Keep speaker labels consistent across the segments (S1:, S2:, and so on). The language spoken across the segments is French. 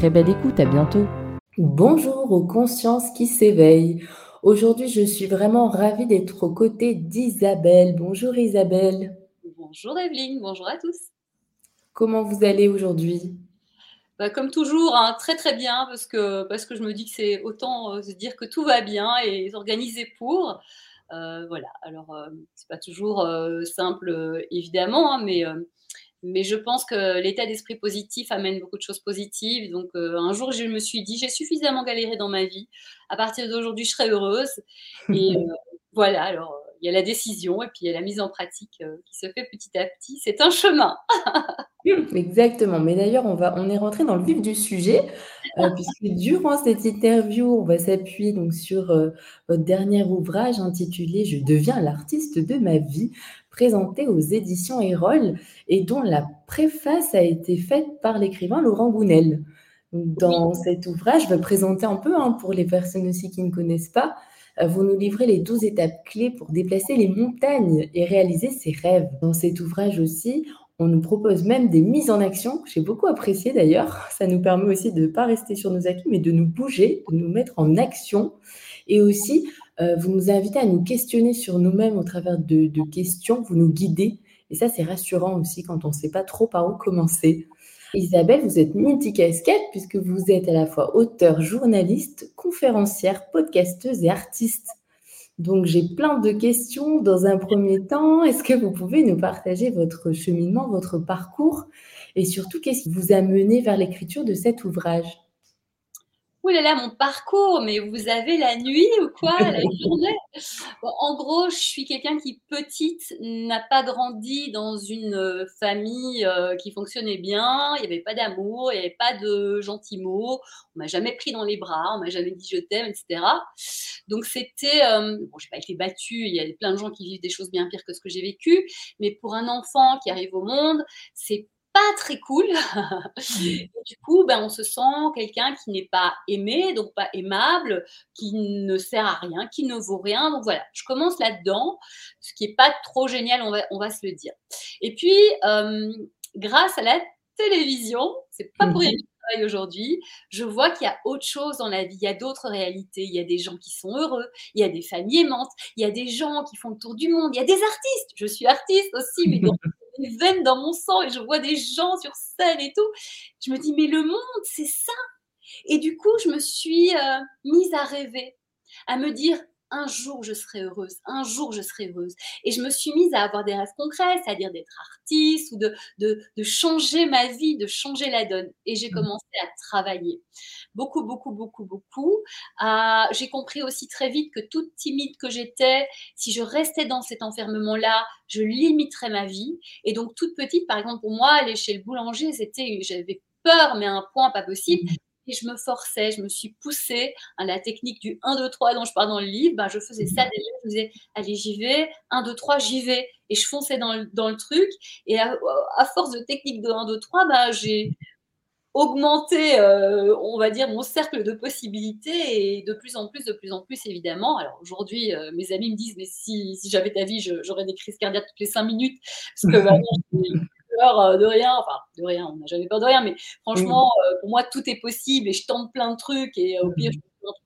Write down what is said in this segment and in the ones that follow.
S1: Très belle écoute, à bientôt. Bonjour aux consciences qui s'éveillent. Aujourd'hui, je suis vraiment ravie d'être aux côtés d'Isabelle. Bonjour Isabelle.
S2: Bonjour Evelyne, bonjour à tous.
S1: Comment vous allez aujourd'hui?
S2: Bah, Comme toujours, hein, très très bien, parce que, parce que je me dis que c'est autant euh, se dire que tout va bien et s'organiser pour. Euh, voilà, alors euh, c'est pas toujours simple évidemment, hein, mais, mais je pense que l'état d'esprit positif amène beaucoup de choses positives. Donc un jour, je me suis dit, j'ai suffisamment galéré dans ma vie. À partir d'aujourd'hui, je serai heureuse. Et voilà, alors il y a la décision et puis il y a la mise en pratique euh, qui se fait petit à petit. C'est un chemin.
S1: Exactement. Mais d'ailleurs, on, va, on est rentré dans le vif du sujet, euh, puisque durant cette interview, on va s'appuyer donc sur euh, votre dernier ouvrage intitulé Je deviens l'artiste de ma vie, présenté aux éditions Erol et dont la préface a été faite par l'écrivain Laurent Gounel. Dans cet ouvrage, je vais présenter un peu hein, pour les personnes aussi qui ne connaissent pas. Euh, vous nous livrez les 12 étapes clés pour déplacer les montagnes et réaliser ses rêves. Dans cet ouvrage aussi, on nous propose même des mises en action, que j'ai beaucoup apprécié d'ailleurs. Ça nous permet aussi de ne pas rester sur nos acquis, mais de nous bouger, de nous mettre en action. Et aussi, euh, vous nous invitez à nous questionner sur nous-mêmes au travers de, de questions, vous nous guidez. Et ça, c'est rassurant aussi quand on ne sait pas trop par où commencer. Isabelle, vous êtes multicasquette puisque vous êtes à la fois auteur, journaliste, conférencière, podcasteuse et artiste. Donc j'ai plein de questions. Dans un premier temps, est-ce que vous pouvez nous partager votre cheminement, votre parcours? Et surtout qu'est-ce qui vous a mené vers l'écriture de cet ouvrage?
S2: Ouh là là, mon parcours, mais vous avez la nuit ou quoi La journée? En gros, je suis quelqu'un qui, petite, n'a pas grandi dans une euh, famille euh, qui fonctionnait bien. Il n'y avait pas d'amour, il n'y avait pas de gentils mots. On m'a jamais pris dans les bras, on m'a jamais dit je t'aime, etc. Donc c'était, euh, bon, j'ai pas été battue. Il y a plein de gens qui vivent des choses bien pires que ce que j'ai vécu, mais pour un enfant qui arrive au monde, c'est pas très cool. du coup, ben, on se sent quelqu'un qui n'est pas aimé, donc pas aimable, qui ne sert à rien, qui ne vaut rien. Donc voilà, je commence là-dedans, ce qui est pas trop génial, on va, on va se le dire. Et puis, euh, grâce à la télévision, c'est pas pour rien travaille aujourd'hui, je vois qu'il y a autre chose dans la vie, il y a d'autres réalités, il y a des gens qui sont heureux, il y a des familles aimantes, il y a des gens qui font le tour du monde, il y a des artistes, je suis artiste aussi, mais donc des veines dans mon sang et je vois des gens sur scène et tout. Je me dis, mais le monde, c'est ça. Et du coup, je me suis euh, mise à rêver, à me dire, un jour je serai heureuse, un jour je serai heureuse. Et je me suis mise à avoir des rêves concrets, c'est-à-dire d'être artiste ou de, de, de, changer ma vie, de changer la donne. Et j'ai mmh. commencé à travailler. Beaucoup, beaucoup, beaucoup, beaucoup. Ah, j'ai compris aussi très vite que toute timide que j'étais, si je restais dans cet enfermement-là, je limiterais ma vie. Et donc, toute petite, par exemple, pour moi, aller chez le boulanger, c'était, j'avais peur, mais à un point pas possible. Mmh je me forçais, je me suis poussée à la technique du 1, 2, 3 dont je parle dans le livre. Ben, je faisais ça déjà, je me disais, allez, j'y vais, 1, 2, 3, j'y vais. Et je fonçais dans le, dans le truc. Et à, force de technique de 1, 2, 3, ben, j'ai augmenté, euh, on va dire, mon cercle de possibilités et de plus en plus, de plus en plus, évidemment. Alors aujourd'hui, euh, mes amis me disent, mais si, si j'avais ta vie, j'aurais des crises cardiaques toutes les 5 minutes. Parce que peur de rien. Enfin, de rien, on n'a jamais peur de rien, mais franchement, pour moi, tout est possible et je tente plein de trucs et au pire, je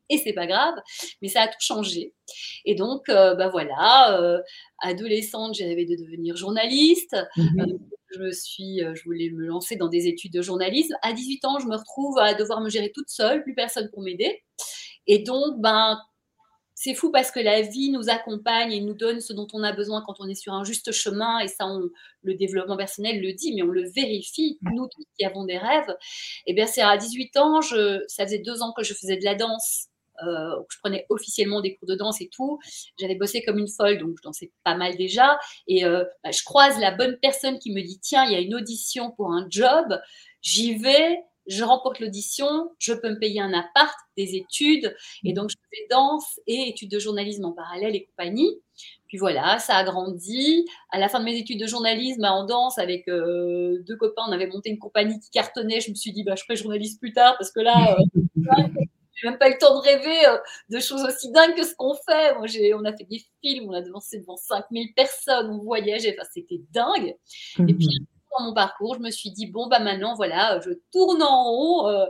S2: et c'est pas grave, mais ça a tout changé. Et donc, bah voilà, adolescente, j'ai rêvé de devenir journaliste. Mmh je me suis, je voulais me lancer dans des études de journalisme. À 18 ans, je me retrouve à devoir me gérer toute seule, plus personne pour m'aider. Et donc, ben, c'est fou parce que la vie nous accompagne et nous donne ce dont on a besoin quand on est sur un juste chemin. Et ça, le développement personnel le dit, mais on le vérifie, nous qui avons des rêves. Et eh bien, c'est à 18 ans, ça faisait deux ans que je faisais de la danse. Euh, je prenais officiellement des cours de danse et tout. J'avais bossé comme une folle, donc je dansais pas mal déjà. Et euh, bah, je croise la bonne personne qui me dit tiens, il y a une audition pour un job. J'y vais je remporte l'audition, je peux me payer un appart, des études, et donc je faisais danse et études de journalisme en parallèle et compagnie. Puis voilà, ça a grandi. À la fin de mes études de journalisme, en danse, avec euh, deux copains, on avait monté une compagnie qui cartonnait. Je me suis dit, bah, je ferai journaliste plus tard parce que là, euh, j'ai même pas eu le temps de rêver euh, de choses aussi dingues que ce qu'on fait. Moi, on a fait des films, on a dansé devant 5000 personnes, on voyageait, enfin, c'était dingue. Et puis, mhm mon parcours, je me suis dit, bon, bah maintenant, voilà, je tourne en haut. Euh,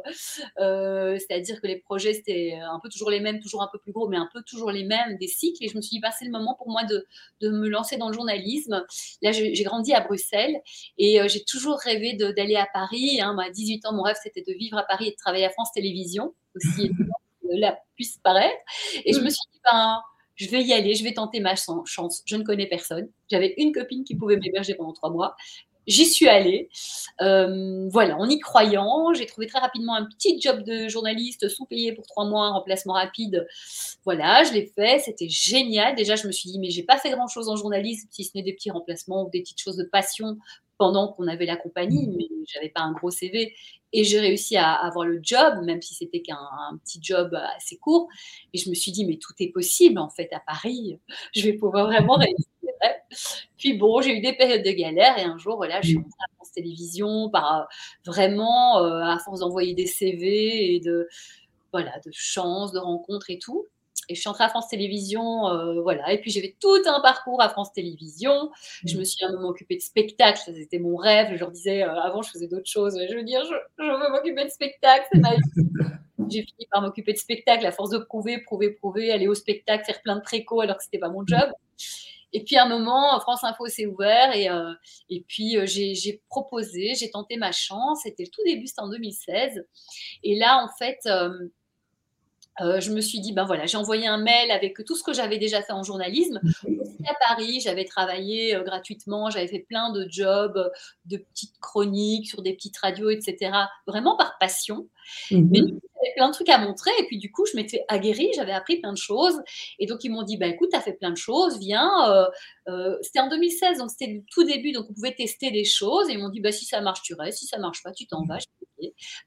S2: euh, c'est-à-dire que les projets, c'était un peu toujours les mêmes, toujours un peu plus gros, mais un peu toujours les mêmes, des cycles. Et je me suis dit, bah, c'est le moment pour moi de, de, me lancer dans le journalisme. Là, j'ai grandi à Bruxelles et euh, j'ai toujours rêvé d'aller à Paris. Hein. à 18 ans, mon rêve, c'était de vivre à Paris et de travailler à France Télévisions, aussi là puisse paraître. Et je me suis dit, ben, je vais y aller, je vais tenter ma chance. Je ne connais personne. J'avais une copine qui pouvait m'héberger pendant trois mois. J'y suis allée. Euh, voilà, en y croyant, j'ai trouvé très rapidement un petit job de journaliste sous-payé pour trois mois, un remplacement rapide. Voilà, je l'ai fait, c'était génial. Déjà, je me suis dit, mais j'ai pas fait grand-chose en journalisme, si ce n'est des petits remplacements ou des petites choses de passion pendant qu'on avait la compagnie, mais j'avais pas un gros CV. Et j'ai réussi à avoir le job, même si c'était qu'un petit job assez court. Et je me suis dit, mais tout est possible en fait à Paris. Je vais pouvoir vraiment réussir. Puis bon, j'ai eu des périodes de galère et un jour, voilà, je suis rentrée à France Télévisions par euh, vraiment, euh, à force d'envoyer des CV et de, voilà, de chance, de rencontres et tout. Et je suis entrée à France Télévisions, euh, voilà. Et puis j'ai fait tout un parcours à France Télévisions. Je mmh. me suis un moment occupée de spectacle, c'était mon rêve. Je leur disais, avant je faisais d'autres choses. Je veux dire, je, je veux m'occuper de spectacle, c'est ma vie. j'ai fini par m'occuper de spectacle à force de prouver, prouver, prouver, aller au spectacle, faire plein de préco alors que c'était pas mon job. Et puis à un moment, France Info s'est ouvert et, euh, et puis euh, j'ai proposé, j'ai tenté ma chance. C'était le tout début, c'était en 2016. Et là, en fait, euh, je me suis dit, ben voilà, j'ai envoyé un mail avec tout ce que j'avais déjà fait en journalisme. Aussi à Paris, j'avais travaillé gratuitement, j'avais fait plein de jobs, de petites chroniques sur des petites radios, etc. Vraiment par passion. Mhm. Mais j'avais plein de trucs à montrer. Et puis, du coup, je m'étais aguerrie, j'avais appris plein de choses. Et donc, ils m'ont dit, bah, écoute, tu as fait plein de choses, viens. Euh, euh, c'était en 2016, donc c'était le tout début, donc on pouvait tester des choses. Et ils m'ont dit, bah, si ça marche, tu restes. Si ça marche pas, tu t'en vas. Je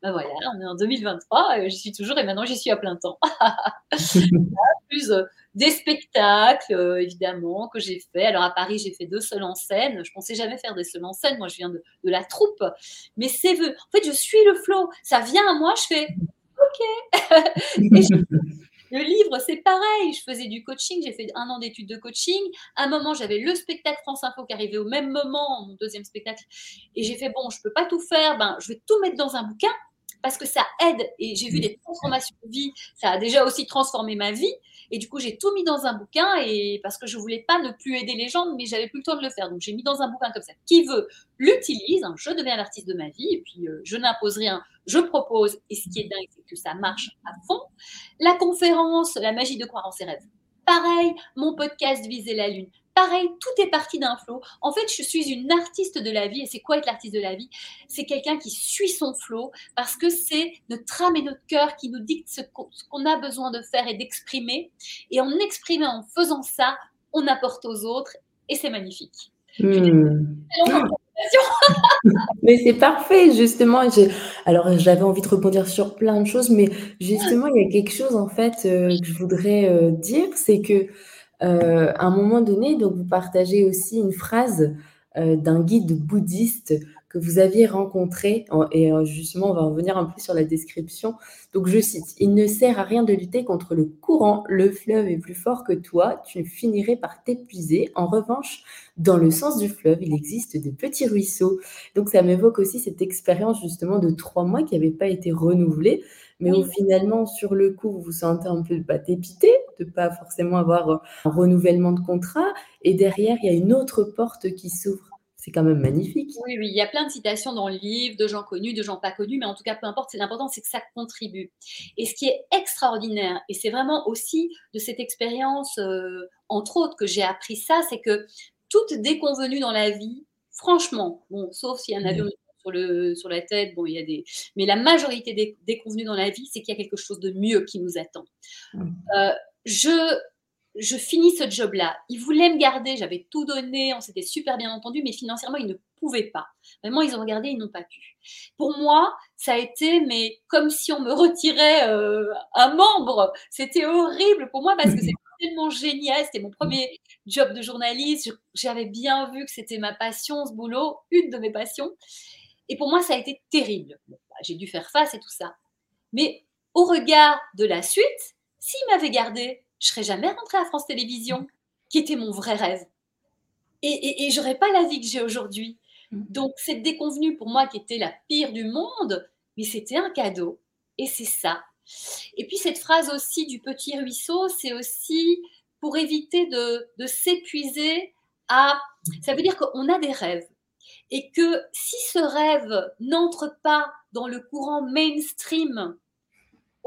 S2: bah voilà, on est en 2023, euh, j'y suis toujours et maintenant j'y suis à plein temps. plus des spectacles, évidemment, que j'ai fait. Alors à Paris, j'ai fait deux seuls en scène. Je pensais jamais faire des seuls en scène. Moi, je viens de, de la troupe. Mais c'est En fait, je suis le flow. Ça vient à moi, je fais OK. le livre, c'est pareil. Je faisais du coaching, j'ai fait un an d'études de coaching. À un moment, j'avais le spectacle France Info qui arrivait au même moment, mon deuxième spectacle. Et j'ai fait, bon, je ne peux pas tout faire, ben, je vais tout mettre dans un bouquin parce que ça aide. Et j'ai vu des transformations de vie. Ça a déjà aussi transformé ma vie. Et du coup, j'ai tout mis dans un bouquin et parce que je voulais pas ne plus aider les gens, mais j'avais plus le temps de le faire. Donc, j'ai mis dans un bouquin comme ça. Qui veut l'utilise. Hein, je deviens l'artiste de ma vie et puis euh, je n'impose rien. Je propose. Et ce qui est dingue, c'est que ça marche à fond. La conférence, la magie de croire en ses rêves. Pareil, mon podcast Viser la Lune. Pareil, tout est parti d'un flot. En fait, je suis une artiste de la vie. Et c'est quoi être l'artiste de la vie? C'est quelqu'un qui suit son flot parce que c'est notre âme et notre cœur qui nous dictent ce qu'on a besoin de faire et d'exprimer. Et en exprimant, en faisant ça, on apporte aux autres et c'est magnifique. Hmm.
S1: mais c'est parfait, justement. Alors, j'avais envie de rebondir sur plein de choses, mais justement, il y a quelque chose en fait euh, que je voudrais euh, dire, c'est que euh, à un moment donné, donc vous partagez aussi une phrase euh, d'un guide bouddhiste que vous aviez rencontré, et euh, justement, on va revenir un peu sur la description. Donc, je cite, Il ne sert à rien de lutter contre le courant, le fleuve est plus fort que toi, tu finirais par t'épuiser. En revanche, dans le sens du fleuve, il existe des petits ruisseaux. Donc, ça m'évoque aussi cette expérience justement de trois mois qui n'avait pas été renouvelée. Mais au finalement, sur le coup, vous vous sentez un peu pas dépité de pas forcément avoir un renouvellement de contrat. Et derrière, il y a une autre porte qui s'ouvre. C'est quand même magnifique.
S2: Oui, oui, il y a plein de citations dans le livre, de gens connus, de gens pas connus, mais en tout cas, peu importe, l'important, c'est que ça contribue. Et ce qui est extraordinaire, et c'est vraiment aussi de cette expérience, euh, entre autres, que j'ai appris ça, c'est que toute déconvenue dans la vie, franchement, bon, sauf s'il y a un avion sur, le, sur la tête, bon, il y a des. Mais la majorité des déconvenues dans la vie, c'est qu'il y a quelque chose de mieux qui nous attend. Euh, je je finis ce job-là. Ils voulaient me garder, j'avais tout donné, on s'était super bien entendu, mais financièrement, ils ne pouvaient pas. Vraiment, ils ont regardé, ils n'ont pas pu. Pour moi, ça a été, mais comme si on me retirait euh, un membre. C'était horrible pour moi parce que c'était tellement génial. C'était mon premier job de journaliste. J'avais bien vu que c'était ma passion, ce boulot, une de mes passions. Et pour moi, ça a été terrible. Bah, j'ai dû faire face et tout ça. Mais au regard de la suite, s'ils m'avaient gardé, je serais jamais rentrée à France Télévisions, qui était mon vrai rêve. Et, et, et j'aurais pas la vie que j'ai aujourd'hui. Mm. Donc, cette déconvenue pour moi qui était la pire du monde, mais c'était un cadeau. Et c'est ça. Et puis, cette phrase aussi du petit ruisseau, c'est aussi pour éviter de, de s'épuiser à. Ça veut dire qu'on a des rêves. Et que si ce rêve n'entre pas dans le courant mainstream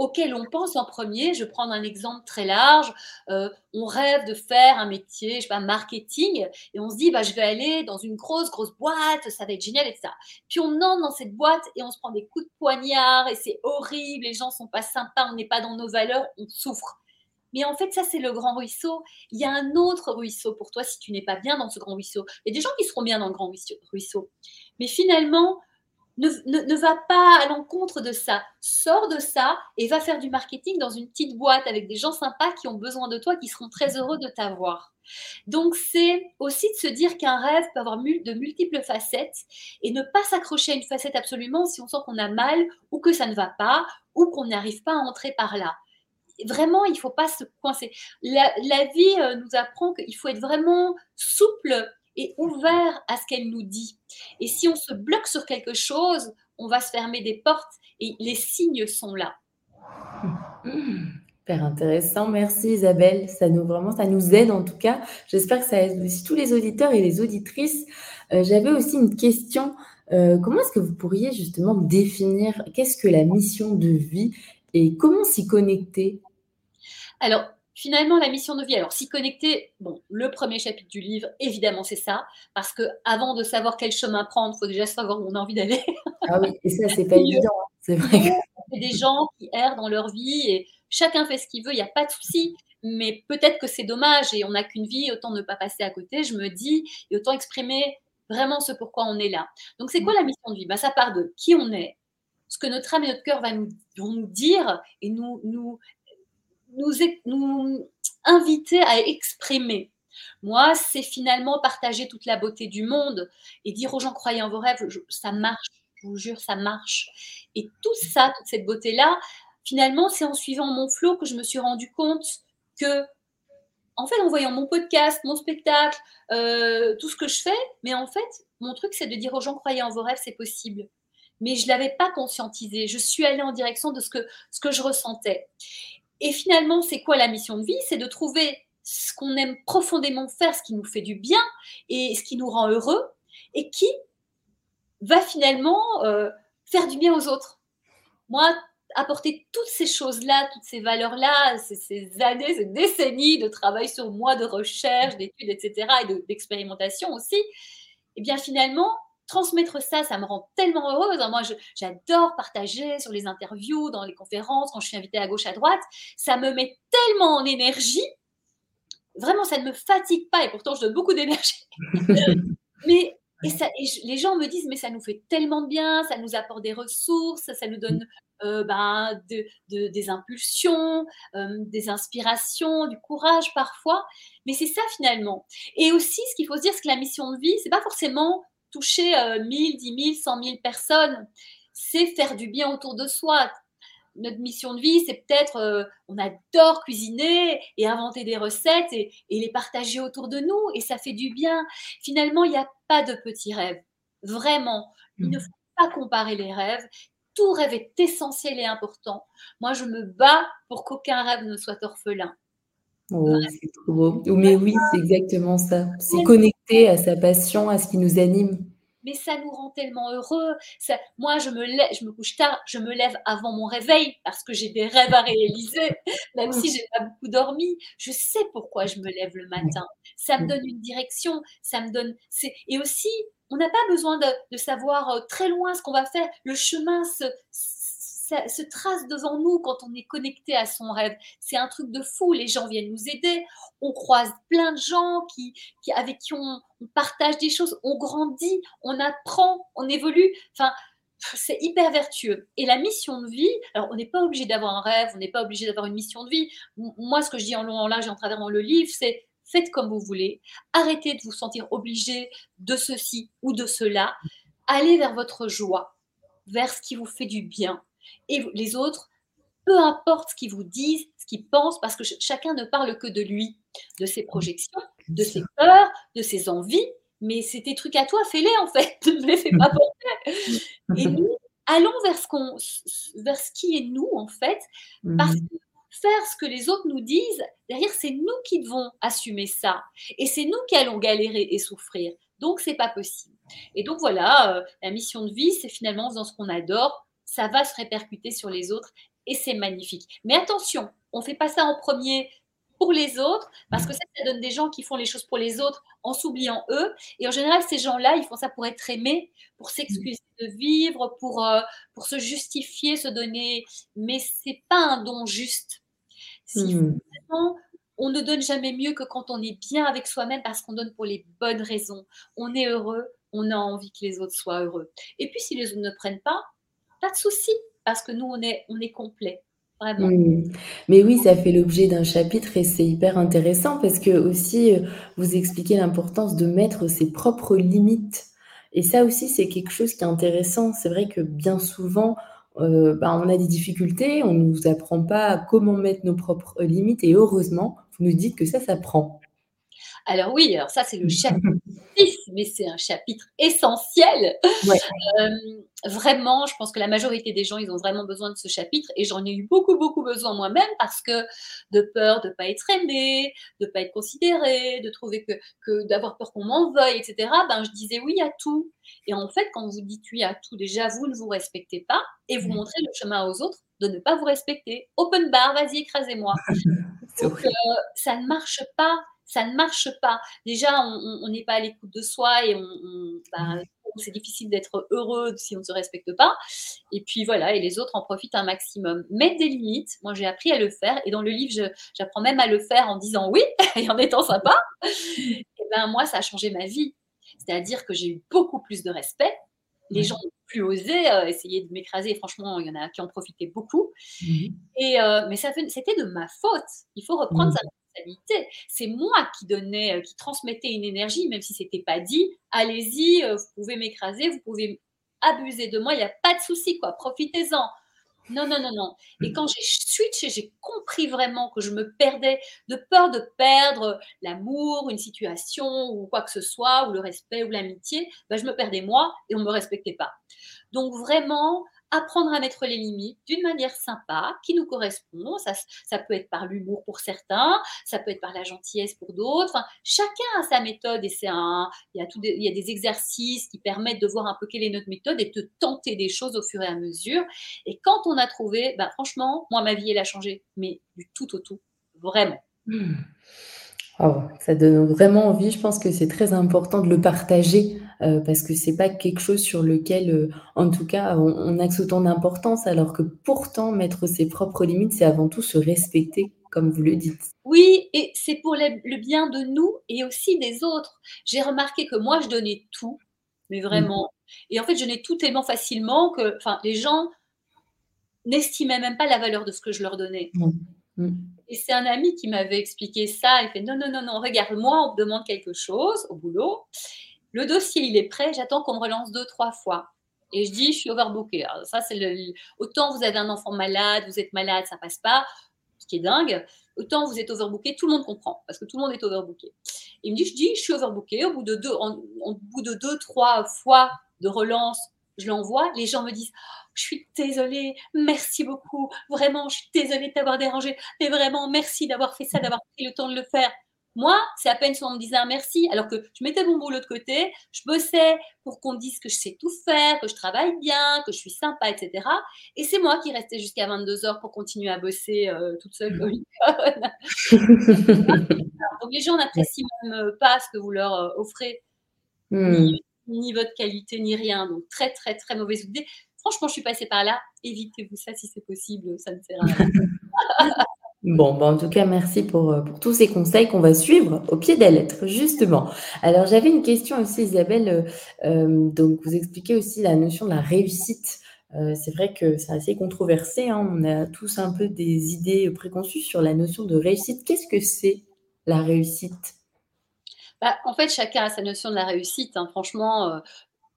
S2: auquel on pense en premier. Je vais prendre un exemple très large. Euh, on rêve de faire un métier, je sais pas, marketing, et on se dit, bah, je vais aller dans une grosse, grosse boîte, ça va être génial, et ça. Puis on entre dans cette boîte et on se prend des coups de poignard, et c'est horrible, les gens sont pas sympas, on n'est pas dans nos valeurs, on souffre. Mais en fait, ça, c'est le grand ruisseau. Il y a un autre ruisseau pour toi si tu n'es pas bien dans ce grand ruisseau. Il y a des gens qui seront bien dans le grand ruisseau. Mais finalement, ne, va pas à l'encontre de ça. Sors de ça et va faire du marketing dans une petite boîte avec des gens sympas qui ont besoin de toi, qui seront très heureux de t'avoir. Donc, c'est aussi de se dire qu'un rêve peut avoir de multiples facettes et ne pas s'accrocher à une facette absolument si on sent qu'on a mal ou que ça ne va pas ou qu'on n'arrive pas à entrer par là. Vraiment, il ne faut pas se coincer. La, vie euh, nous apprend qu'il faut être vraiment souple et ouvert à ce qu'elle nous dit. Et si on se bloque sur quelque chose, on va se fermer des portes et les signes sont là.
S1: Super intéressant, merci Isabelle. Ça nous vraiment, ça nous aide en tout cas. J'espère que ça aide aussi tous les auditeurs et les auditrices. Euh, j'avais aussi une question. Euh, comment est-ce que vous pourriez justement définir qu'est-ce que la mission de vie et comment s'y connecter?
S2: Alors, Finalement, la mission de vie, alors s'y connecter, bon, le premier chapitre du livre, évidemment, c'est ça, parce que avant de savoir quel chemin prendre, il faut déjà savoir où on a envie d'aller.
S1: Ah oui, et ça, c'est pas évident, hein, c'est vrai.
S2: A des gens qui errent dans leur vie et chacun fait ce qu'il veut, il n'y a pas de souci. Mais peut-être que c'est dommage et on n'a qu'une vie, autant ne pas passer à côté, je me dis, et autant exprimer vraiment ce pourquoi on est là. Donc, c'est quoi la mission de vie? Ben, Ça part de qui on est, ce que notre âme et notre cœur va nous, vont nous dire et nous, nous nous, inviter à exprimer. Moi, c'est finalement partager toute la beauté du monde et dire aux gens croyez en vos rêves, ça marche, je vous jure, ça marche. Et tout ça, toute cette beauté-là, finalement, c'est en suivant mon flow que je me suis rendu compte que, en fait, en voyant mon podcast, mon spectacle, euh, tout ce que je fais, mais en fait, mon truc, c'est de dire aux gens croyez en vos rêves, c'est possible. Mais je ne l'avais pas conscientisé. Je suis allée en direction de ce que, ce que je ressentais. Et finalement, c'est quoi la mission de vie? C'est de trouver ce qu'on aime profondément faire, ce qui nous fait du bien et ce qui nous rend heureux et qui va finalement euh, faire du bien aux autres. Moi, apporter toutes ces choses-là, toutes ces valeurs-là, ces, années, ces décennies de travail sur moi, de recherche, d'études, etc., et d'expérimentation aussi, eh bien finalement, transmettre ça, ça me rend tellement heureuse. Moi, j'adore partager sur les interviews, dans les conférences, quand je suis invitée à gauche, à droite. Ça me met tellement en énergie. Vraiment, ça ne me fatigue pas et pourtant, je donne beaucoup d'énergie. mais et ça, les gens me disent, mais ça nous fait tellement de bien, ça nous apporte des ressources, ça nous donne euh, ben, de, des impulsions, euh, des inspirations, du courage parfois. Mais c'est ça finalement. Et aussi, ce qu'il faut se dire, c'est que la mission de vie, c'est pas forcément toucher 1000, 10 000, 100 000 personnes. C'est faire du bien autour de soi. Notre mission de vie, c'est peut-être, euh, on adore cuisiner et inventer des recettes et, et, les partager autour de nous et ça fait du bien. Finalement, il n'y a pas de petits rêves. Vraiment, il ne mmh. faut pas comparer les rêves. Tout rêve est essentiel et important. Moi, je me bats pour qu'aucun rêve ne soit orphelin.
S1: Oh, c'est trop beau. Mais oui, c'est exactement ça. C'est connecter à sa passion, à ce qui nous anime.
S2: Mais ça nous rend tellement heureux. Ça, moi, je me, lève, je me couche tard, je me lève avant mon réveil parce que j'ai des rêves à réaliser, même si j'ai pas beaucoup dormi. Je sais pourquoi je me lève le matin. Ça me donne une direction, ça me donne. Et aussi, on n'a pas besoin de, de, savoir euh, très loin ce qu'on va faire. Le chemin se, se trace devant nous quand on est connecté à son rêve. C'est un truc de fou. Les gens viennent nous aider. On croise plein de gens avec qui on, partage des choses. On grandit, on apprend, on évolue. Enfin, c'est hyper vertueux. Et la mission de vie, alors on n'est pas obligé d'avoir un rêve, on n'est pas obligé d'avoir une mission de vie. Moi, ce que je dis en long, en large et en travers dans le livre, c'est faites comme vous voulez. Arrêtez de vous sentir obligé de ceci ou de cela. Allez vers votre joie, vers ce qui vous fait du bien et les autres, peu importe ce qu'ils vous disent, ce qu'ils pensent, parce que chacun ne parle que de lui, de ses projections, de ses peurs, de ses envies. Mais c'est tes trucs à toi, fais-les en fait, ne les fais pas porter. Et nous, allons vers ce, qu'on, vers ce qui est nous en fait, parce que faire ce que les autres nous disent, derrière, c'est nous qui devons assumer ça. Et c'est nous qui allons galérer et souffrir. Donc, c'est pas possible. Et donc, voilà, euh, la mission de vie, c'est finalement dans ce qu'on adore, ça va se répercuter sur les autres et c'est magnifique. Mais attention, on ne fait pas ça en premier pour les autres, parce que ça, ça donne des gens qui font les choses pour les autres en s'oubliant eux. Et en général, ces gens-là, ils font ça pour être aimés, pour s'excuser de vivre, pour, euh, pour se justifier, se donner. Mais c'est pas un don juste. Si hmm. on ne donne jamais mieux que quand on est bien avec soi-même, parce qu'on donne pour les bonnes raisons. On est heureux, on a envie que les autres soient heureux. Et puis, si les autres ne prennent pas, pas de souci, parce que nous, on est, on est complet. Vraiment.
S1: Mais oui, ça fait l'objet d'un chapitre et c'est hyper intéressant parce que aussi, euh, vous expliquez l'importance de mettre ses propres limites. Et ça aussi, c'est quelque chose qui est intéressant. C'est vrai que bien souvent, euh, bah, on a des difficultés, on ne nous apprend pas comment mettre nos propres limites et heureusement, vous nous dites que ça s'apprend.
S2: Alors oui, alors ça c'est le chapitre 6, mais c'est un chapitre essentiel. Euh, vraiment, je pense que la majorité des gens, ils ont vraiment besoin de ce chapitre et j'en ai eu beaucoup, beaucoup besoin moi-même parce que de peur de ne pas être aimé, de ne pas être considéré, de trouver que, que d'avoir peur qu'on m'en veuille, etc. Ben, je disais oui à tout. Et en fait, quand vous dites oui à tout, déjà, vous ne vous respectez pas et vous montrez le chemin aux autres de ne pas vous respecter. Open bar, vas-y, écrasez-moi. Donc, euh, ça ne marche pas ça ne marche pas. Déjà, on n'est pas à l'écoute de soi et on, bah, mmh. c'est difficile d'être heureux si on ne se respecte pas. Et puis voilà, et les autres en profitent un maximum. Mettre des limites, moi j'ai appris à le faire. Et dans le livre, j'apprends même à le faire en disant oui et en étant sympa. Et ben moi, ça a changé ma vie. C'est-à-dire que j'ai eu beaucoup plus de respect. Les gens n'ont plus osé euh, essayer de m'écraser. Franchement, il y en a qui en profitaient beaucoup. Mmh. Et, euh, mais c'était de ma faute. Il faut reprendre mmh. sa c'est moi qui donnais, euh, qui transmettais une énergie, même si c'était pas dit. Allez-y, vous pouvez m'écraser, vous pouvez abuser de moi, il n'y a pas de souci, quoi. Profitez-en. Non, non, non, non. Et mmh. quand j'ai switché, j'ai compris vraiment que je me perdais de peur de perdre l'amour, une situation ou quoi que ce soit, ou le respect ou l'amitié, ben, je me perdais moi et on ne me respectait pas. Donc vraiment, apprendre à mettre les limites d'une manière sympa, qui nous correspond. Ça, ça peut être par l'humour pour certains, ça peut être par la gentillesse pour d'autres. Chacun a sa méthode et c'est un, il y, a des exercices qui permettent de voir un peu quelle est notre méthode et de tenter des choses au fur et à mesure. Et quand on a trouvé, ben, franchement, moi, ma vie, elle a changé, mais du tout au tout, vraiment.
S1: Ça donne vraiment envie. Je pense que c'est très important de le partager euh, parce que c'est pas quelque chose sur lequel, euh, en tout cas, on, axe autant d'importance, alors que pourtant mettre ses propres limites, c'est avant tout se respecter, comme vous le dites.
S2: Oui, et c'est pour le, bien de nous et aussi des autres. J'ai remarqué que moi, je donnais tout, mais vraiment. Et en fait, je donnais tout tellement facilement que, enfin, les gens n'estimaient même pas la valeur de ce que je leur donnais. Mm. Et c'est un ami qui m'avait expliqué ça. Il fait non, non, non, non, regarde, moi, on me demande quelque chose au boulot. Le dossier, il est prêt, j'attends qu'on me relance deux, trois fois. Et je dis, je suis overbooké. ça, c'est le... Autant vous avez un enfant malade, vous êtes malade, ça passe pas, ce qui est dingue. Autant vous êtes overbooké, tout le monde comprend, parce que tout le monde est overbooké. Il me dit, je dis, je suis overbooké. Au bout de deux, au bout de deux, trois fois de relance, je l'envoie. Les gens me disent, oh, je suis désolée, merci beaucoup. Vraiment, je suis désolée de t'avoir dérangé. Mais vraiment, merci d'avoir fait ça, d'avoir pris le temps de le faire. Moi, c'est à peine si on me disait un merci, alors que je mettais mon boulot de côté, je bossais pour qu'on me dise que je sais tout faire, que je travaille bien, que je suis sympa, etc. Et c'est moi qui restais jusqu'à 22 heures pour continuer à bosser euh, toute seule comme une Donc les gens n'apprécient même pas ce que vous leur euh, offrez, hmm. ni, votre qualité, ni rien. Donc très, très, très mauvaise idée. Franchement, je suis passée par là. Évitez-vous ça si c'est possible, ça ne sert à rien.
S1: Bon, bah, en tout cas, merci pour, euh, pour tous ces conseils qu'on va suivre au pied de la lettre, justement. Alors, j'avais une question aussi, Isabelle. Euh, euh, donc, vous expliquez aussi la notion de la réussite. c'est vrai que c'est assez controversé. Hein. On a tous un peu des idées préconçues sur la notion de réussite. Qu'est-ce que c'est la réussite?
S2: Bah, En fait, chacun a sa notion de la réussite. Hein. Franchement,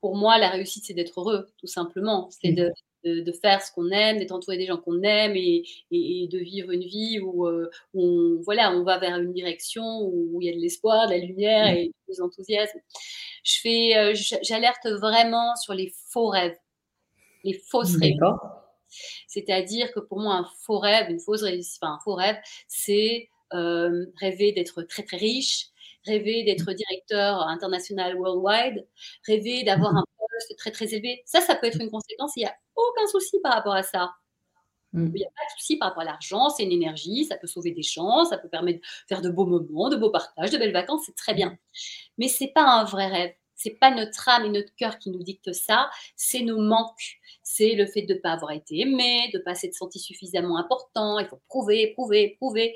S2: pour moi, la réussite, c'est d'être heureux, tout simplement. C'est mmh. De, de, faire ce qu'on aime, d'être entouré des gens qu'on aime et, de vivre une vie où, euh, on, voilà, on va vers une direction où il y a de l'espoir, de la lumière mmh. et de l'enthousiasme. Je fais, euh, j'alerte vraiment sur les faux rêves, les fausses rêves. C'est-à-dire que pour moi, un faux rêve, une fausse enfin, un faux rêve, c'est euh, rêver d'être très très riche, rêver d'être directeur international worldwide, rêver d'avoir mmh. un c'est très très élevé. Ça, ça peut être une conséquence. Il n'y a aucun souci par rapport à ça. Mm. Il n'y a pas de souci par rapport à l'argent, c'est une énergie, ça peut sauver des champs, ça peut permettre de faire de beaux moments, de beaux partages, de belles vacances, c'est très bien. Mais c'est pas un vrai rêve. C'est pas notre âme et notre cœur qui nous dictent ça, c'est nos manques. C'est le fait de ne pas avoir été aimé, de ne pas s'être senti suffisamment important. Il faut prouver, prouver, prouver.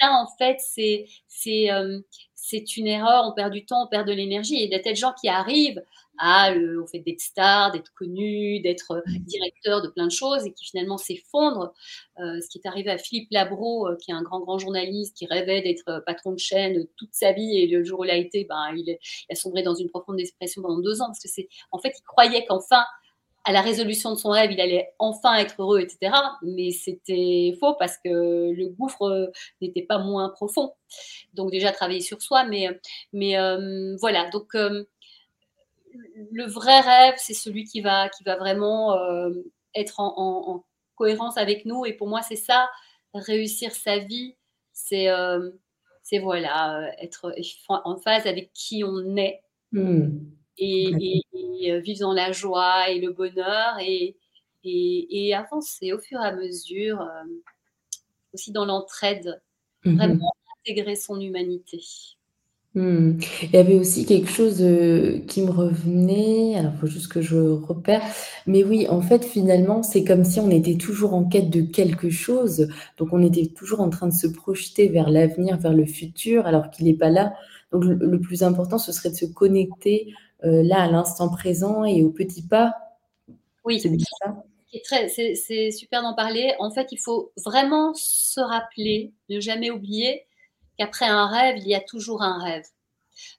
S2: Ça, en fait, c'est c'est euh, c'est une erreur. On perd du temps, on perd de l'énergie. Et il y a des gens qui arrivent à, au fait d'être star, d'être connu, d'être euh, mmh. directeur de plein de choses et qui finalement s'effondre. Euh, ce qui est arrivé à Philippe Labro, euh, qui est un grand, grand journaliste qui rêvait d'être patron de chaîne toute sa vie et le jour où il a été, ben, il, a sombré dans une profonde dépression pendant deux ans parce que c'est, en fait, il croyait qu'enfin, à la résolution de son rêve, il allait enfin être heureux, etc. Mais c'était faux parce que le gouffre n'était pas moins profond. Donc déjà travailler sur soi, mais, mais voilà. Donc le vrai rêve, c'est celui qui va, qui va vraiment euh, être en, cohérence avec nous. Et pour moi, c'est ça, réussir sa vie, c'est euh, voilà, euh, être en phase avec qui on est hmm. Et, vivre dans la joie et le bonheur et, et, avancer au fur et à mesure, aussi dans l'entraide, mhm. vraiment intégrer son humanité.
S1: Mmh. Il y avait aussi quelque chose, euh, qui me revenait, alors il faut juste que je repère, mais oui, en fait, finalement, c'est comme si on était toujours en quête de quelque chose, donc on était toujours en train de se projeter vers l'avenir, vers le futur, alors qu'il n'est pas là. Donc le plus important, ce serait de se connecter, euh, là, à l'instant présent et au petit pas.
S2: Oui. C'est ça? C'est super d'en parler. En fait, il faut vraiment se rappeler, ne jamais oublier qu'après un rêve, il y a toujours un rêve.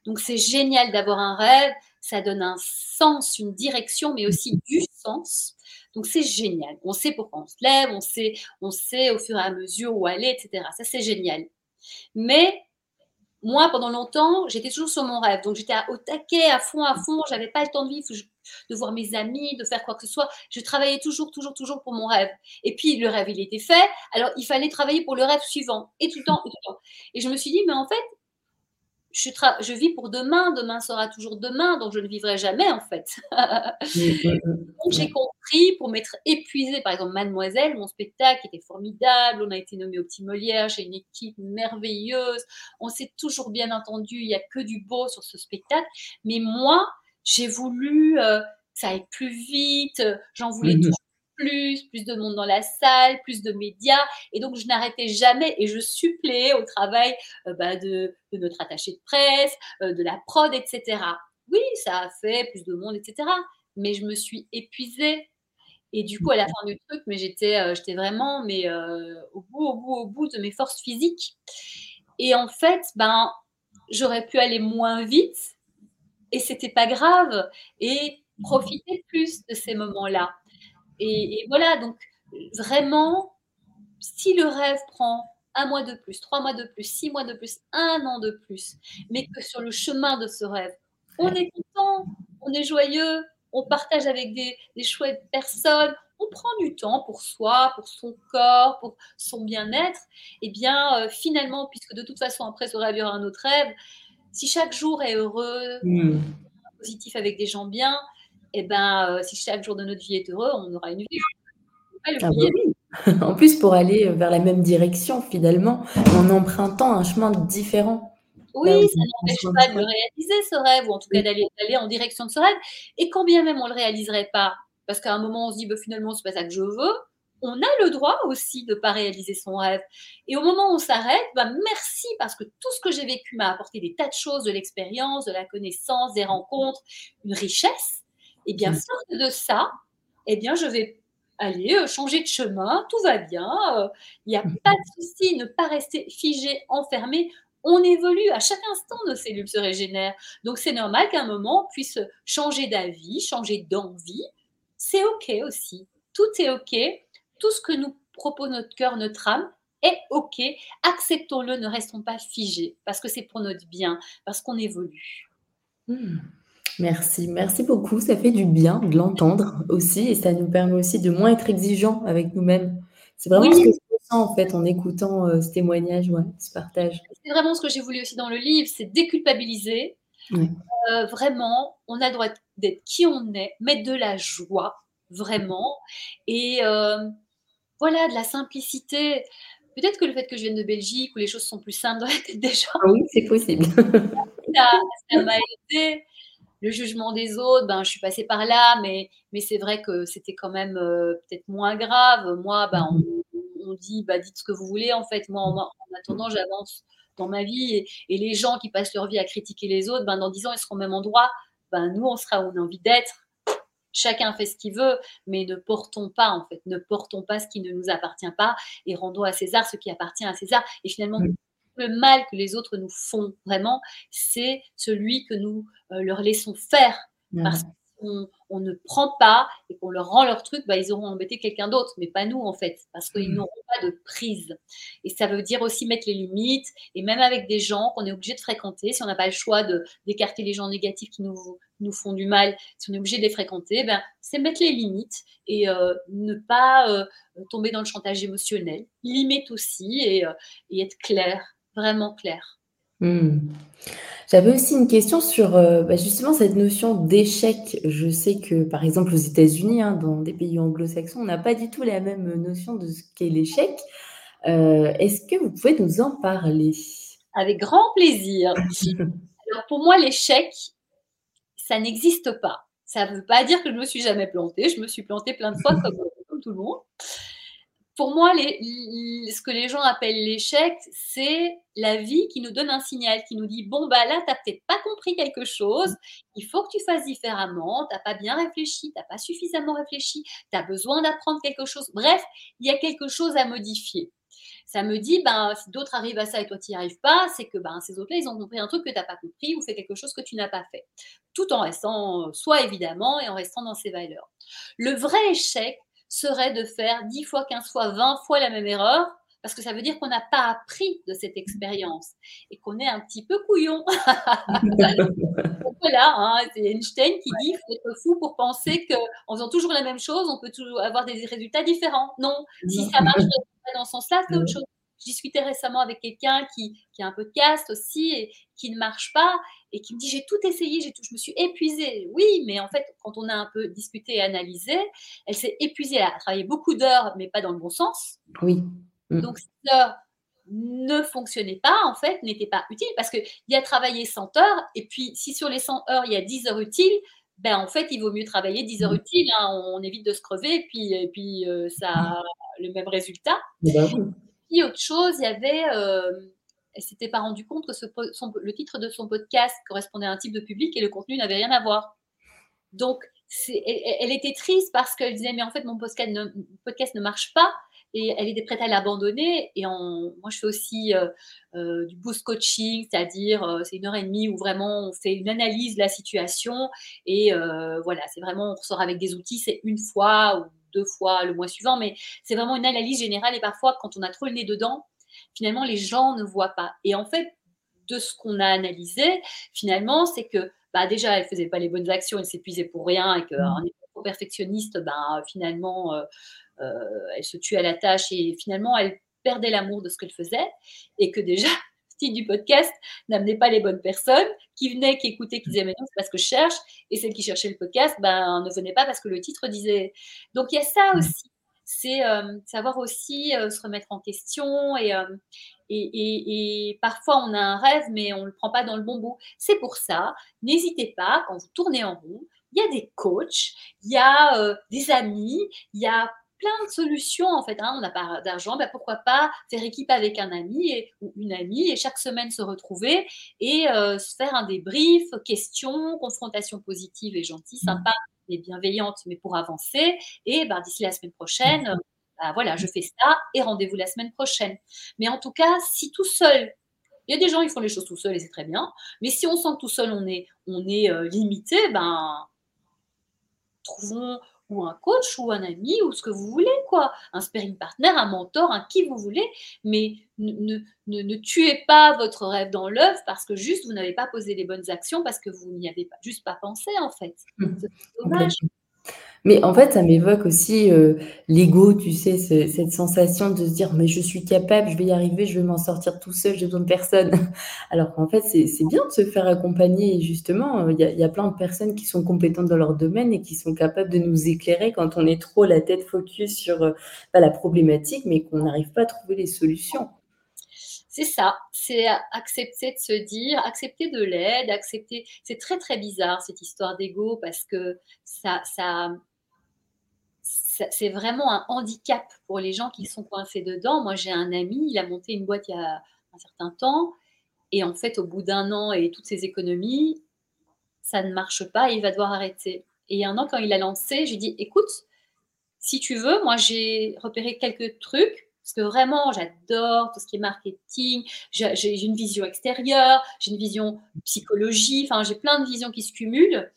S2: Donc c'est génial d'avoir un rêve, ça donne un sens, une direction, mais aussi du sens. Donc c'est génial. On sait pourquoi on se lève, on sait, on sait au fur et à mesure où aller, etc. Ça c'est génial. Mais moi, pendant longtemps, j'étais toujours sur mon rêve. Donc, j'étais au taquet, à fond, à fond. J'avais pas le temps de vivre, de voir mes amis, de faire quoi que ce soit. Je travaillais toujours, toujours, toujours pour mon rêve. Et puis, le rêve, il était fait. Alors, il fallait travailler pour le rêve suivant. Et tout le temps, et tout le temps. Et je me suis dit, mais en fait, je, vis pour demain, demain sera toujours demain, donc je ne vivrai jamais en fait. donc j'ai compris, pour m'être épuisée, par exemple Mademoiselle, mon spectacle était formidable, on a été nommé au Petit Molière, j'ai une équipe merveilleuse, on s'est toujours bien entendu, il n'y a que du beau sur ce spectacle, mais moi, j'ai voulu euh, que ça aille plus vite, j'en voulais mmh toujours plus, plus de monde dans la salle, plus de médias. Et donc, je n'arrêtais jamais et je suppléais au travail euh, bah, de, notre attaché de presse, euh, de la prod, etc. Oui, ça a fait plus de monde, etc. Mais je me suis épuisée. Et du coup, à la fin du truc, mais j'étais, euh, j'étais vraiment mais, au bout, au bout, au bout de mes forces physiques. Et en fait, ben, j'aurais pu aller moins vite et c'était pas grave. Et profiter plus de ces moments-là. Et, voilà, donc vraiment, si le rêve prend un mois de plus, trois mois de plus, six mois de plus, un an de plus, mais que sur le chemin de ce rêve, on est content, on est joyeux, on partage avec des, chouettes personnes, on prend du temps pour soi, pour son corps, pour son bien-être, et eh bien euh, finalement, puisque de toute façon après ce rêve, il y aura un autre rêve, si chaque jour est heureux, hmm. positif avec des gens bien, eh ben, euh, si chaque jour de notre vie est heureux, on aura une vie.
S1: Ah bah en plus, pour aller vers la même direction, finalement, en empruntant un chemin différent.
S2: Oui, ça n'empêche pas de réaliser, ce rêve, ou en tout cas d'aller en direction de ce rêve. Et quand bien même on ne le réaliserait pas, parce qu'à un moment on se dit bah, finalement c'est pas ça que je veux, on a le droit aussi de ne pas réaliser son rêve. Et au moment où on s'arrête, bah, merci parce que tout ce que j'ai vécu m'a apporté des tas de choses, de l'expérience, de la connaissance, des rencontres, une richesse. Et bien, mmh. sorte de ça, eh bien, je vais aller euh, changer de chemin, tout va bien, euh, il n'y a mmh. pas de souci, ne pas rester figé, enfermé. On évolue, à chaque instant, nos cellules se régénèrent. Donc, c'est normal qu'à un moment, on puisse changer d'avis, changer d'envie. C'est OK aussi. Tout est OK. Tout ce que nous propose notre cœur, notre âme, est OK. Acceptons-le, ne restons pas figés, parce que c'est pour notre bien, parce qu'on évolue.
S1: Mmh. Merci, merci beaucoup. Ça fait du bien de l'entendre aussi et ça nous permet aussi de moins être exigeants avec nous-mêmes. C'est vraiment ce que je ressens en fait en écoutant euh, ce témoignage, ouais, ce partage.
S2: C'est vraiment ce que j'ai voulu aussi dans le livre, c'est déculpabiliser. Euh, vraiment, on a le droit d'être qui on est, mettre de la joie, vraiment. Et euh, voilà, de la simplicité. Peut-être que le fait que je vienne de Belgique, où les choses sont plus simples dans la tête des gens.
S1: Ah oui, c'est possible.
S2: ça m'a aidé le jugement des autres, ben, je suis passée par là, mais, mais c'est vrai que c'était quand même euh, peut-être moins grave. Moi, ben, on, dit, bah, dites ce que vous voulez, en fait. Moi, en, attendant, j'avance dans ma vie. Et, les gens qui passent leur vie à critiquer les autres, ben, dans 10 ans, ils seront au même endroit. Ben, nous, on sera où on a envie d'être. Chacun fait ce qu'il veut, mais ne portons pas, en fait, ne portons pas ce qui ne nous appartient pas et rendons à César ce qui appartient à César. Et finalement, le mal que les autres nous font vraiment, c'est celui que nous euh, leur laissons faire. Parce qu'on on ne prend pas et qu'on leur rend leur truc, bah, ils auront embêté quelqu'un d'autre, mais pas nous en fait, parce qu'ils mm. n'auront pas de prise. Et ça veut dire aussi mettre les limites, et même avec des gens qu'on est obligé de fréquenter, si on n'a pas le choix d'écarter les gens négatifs qui nous, nous font du mal, si on est obligé de les fréquenter, ben, c'est mettre les limites et euh, ne pas euh, tomber dans le chantage émotionnel. Limite aussi et, et être clair vraiment clair.
S1: Hmm. J'avais aussi une question sur euh, bah, justement cette notion d'échec. Je sais que par exemple aux États-Unis, hein, dans des pays anglo-saxons, on n'a pas du tout la même notion de ce qu'est l'échec. Euh, est-ce que vous pouvez nous en parler?
S2: Avec grand plaisir. Alors pour moi, l'échec, ça n'existe pas. Ça ne veut pas dire que je me suis jamais plantée. Je me suis plantée plein de fois comme tout le monde pour moi, ce que les gens appellent l'échec, c'est la vie qui nous donne un signal, qui nous dit bon bah là, t'as peut-être pas compris quelque chose, il faut que tu fasses différemment, t'as pas bien réfléchi, t'as pas suffisamment réfléchi, tu as besoin d'apprendre quelque chose. Bref, il y a quelque chose à modifier. Ça me dit, ben, si d'autres arrivent à ça et toi tu n'y arrives pas, c'est que ben, ces autres-là, ils ont compris un truc que tu n'as pas compris ou fait quelque chose que tu n'as pas fait. Tout en restant soi, évidemment, et en restant dans ses valeurs. Le vrai échec, serait de faire 10 fois, 15 fois, 20 fois la même erreur, parce que ça veut dire qu'on n'a pas appris de cette expérience et qu'on est un petit peu couillon. voilà, hein, c'est Einstein qui dit qu'il faut être fou pour penser qu'en faisant toujours la même chose, on peut toujours avoir des résultats différents. Non, si ça marche dans ce sens-là, c'est autre chose. Je discutais récemment avec quelqu'un qui, qui, a un podcast aussi et qui ne marche pas et qui me dit j'ai tout essayé, j'ai tout, je me suis épuisée. Oui, mais en fait, quand on a un peu discuté et analysé, elle s'est épuisée. Elle a travaillé beaucoup d'heures, mais pas dans le bon sens.
S1: Oui.
S2: Mm. Donc, ces heures ne fonctionnaient pas, en fait, n'étaient pas utiles parce qu'il y a travaillé 100 heures et puis si sur les 100 heures, il y a 10 heures utiles, ben en fait, il vaut mieux travailler 10 heures mm. utiles. Hein. on, évite de se crever et puis, et puis euh, ça a le même résultat. Eh ben puis autre chose, il y avait euh, elle s'était pas rendue compte que le titre de son podcast correspondait à un type de public et le contenu n'avait rien à voir. Donc, elle, était triste parce qu'elle disait, mais en fait, mon podcast ne, marche pas. et elle était prête à l'abandonner. Et moi, je fais aussi euh, euh, du boost coaching, c'est-à-dire euh, c'est une heure et demie où vraiment on fait une analyse de la situation. Et voilà, c'est vraiment, on ressort avec des outils, c'est une fois deux fois le mois suivant, mais c'est vraiment une analyse générale. Et parfois, quand on a trop le nez dedans, finalement, les gens ne voient pas. Et en fait, de ce qu'on a analysé, finalement, c'est que bah, déjà, elle faisait pas les bonnes actions, elle s'épuisait pour rien, et qu'en mmh. étant trop perfectionniste, bah, finalement, euh, elle se tuait à la tâche et finalement, elle perdait l'amour de ce qu'elle faisait et que déjà, titre du podcast n'amenait pas les bonnes personnes qui venaient, qui écoutaient, qui disaient mais non, c'est pas ce que je cherche et celles qui cherchaient le podcast ben, ne venaient pas parce que le titre disait. Donc il y a ça mmh. aussi c'est euh, savoir aussi euh, se remettre en question et, et, parfois on a un rêve mais on ne le prend pas dans le bon bout. C'est pour ça, n'hésitez pas quand vous tournez en rond, il y a des coachs, il y a des amis, il y a plein de solutions en fait. Hein. On n'a pas d'argent, ben, pourquoi pas faire équipe avec un ami ou une amie et chaque semaine se retrouver et euh, se faire un débrief, questions, confrontation positive et gentille, mmh. sympa et bienveillante, mais pour avancer. Et ben, d'ici la semaine prochaine, mmh. ben, voilà, je fais ça et rendez-vous la semaine prochaine. Mais en tout cas, si tout seul, il y a des gens qui font les choses tout seuls et c'est très bien. Mais si on sent que tout seul on est, on est euh, limité, ben trouvons ou un coach ou un ami ou ce que vous voulez, quoi. Un sparring partner, un mentor, un qui vous voulez, mais ne, ne, ne, tuez pas votre rêve dans l'œuf parce que juste vous n'avez pas posé les bonnes actions parce que vous n'y avez pas, juste pas pensé en fait. Mmh. C'est dommage.
S1: Mais en fait, ça m'évoque aussi euh, l'ego, tu sais, cette sensation de se dire, mais je suis capable, je vais y arriver, je vais m'en sortir tout seul, j'ai besoin de personne. Alors qu'en fait, c'est bien de se faire accompagner. justement, il y, a, plein de personnes qui sont compétentes dans leur domaine et qui sont capables de nous éclairer quand on est trop la tête focus sur euh, la problématique, mais qu'on n'arrive pas à trouver les solutions.
S2: C'est ça, c'est accepter de se dire, accepter de l'aide, accepter. C'est très très bizarre cette histoire d'ego parce que ça, ça, c'est vraiment un handicap pour les gens qui sont coincés dedans. Moi, j'ai un ami, il a monté une boîte il y a un certain temps, et en fait, au bout d'un an et toutes ses économies, ça ne marche pas et il va devoir arrêter. Et un an, quand il a lancé, j'ai dit, écoute, si tu veux, moi, j'ai repéré quelques trucs, parce que vraiment, j'adore tout ce qui est marketing, j'ai une vision extérieure, j'ai une vision psychologie, enfin, j'ai plein de visions qui se cumulent.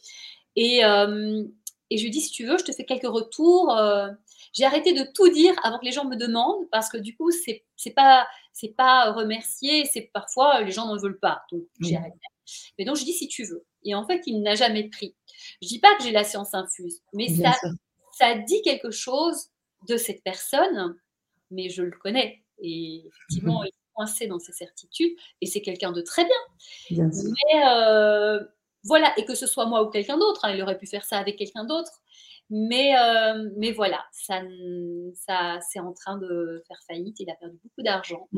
S2: Et, euh, et je lui dis, si tu veux, je te fais quelques retours. Euh, j'ai arrêté de tout dire avant que les gens me demandent parce que du coup, c'est n'est pas c'est pas remercier, c'est parfois les gens n'en veulent pas. Donc j'ai arrêté. Mais donc je dis si tu veux. Et en fait, il n'a jamais pris. Je dis pas que j'ai la science infuse, mais ça ça dit quelque chose de cette personne, mais je le connais et effectivement, il est coincé dans ses certitudes et c'est quelqu'un de très bien. bien mais euh, voilà, et que ce soit moi ou quelqu'un d'autre, hein, il aurait pu faire ça avec quelqu'un d'autre. Mais, euh, mais voilà, ça, ça c'est en train de faire faillite. Il a perdu beaucoup d'argent.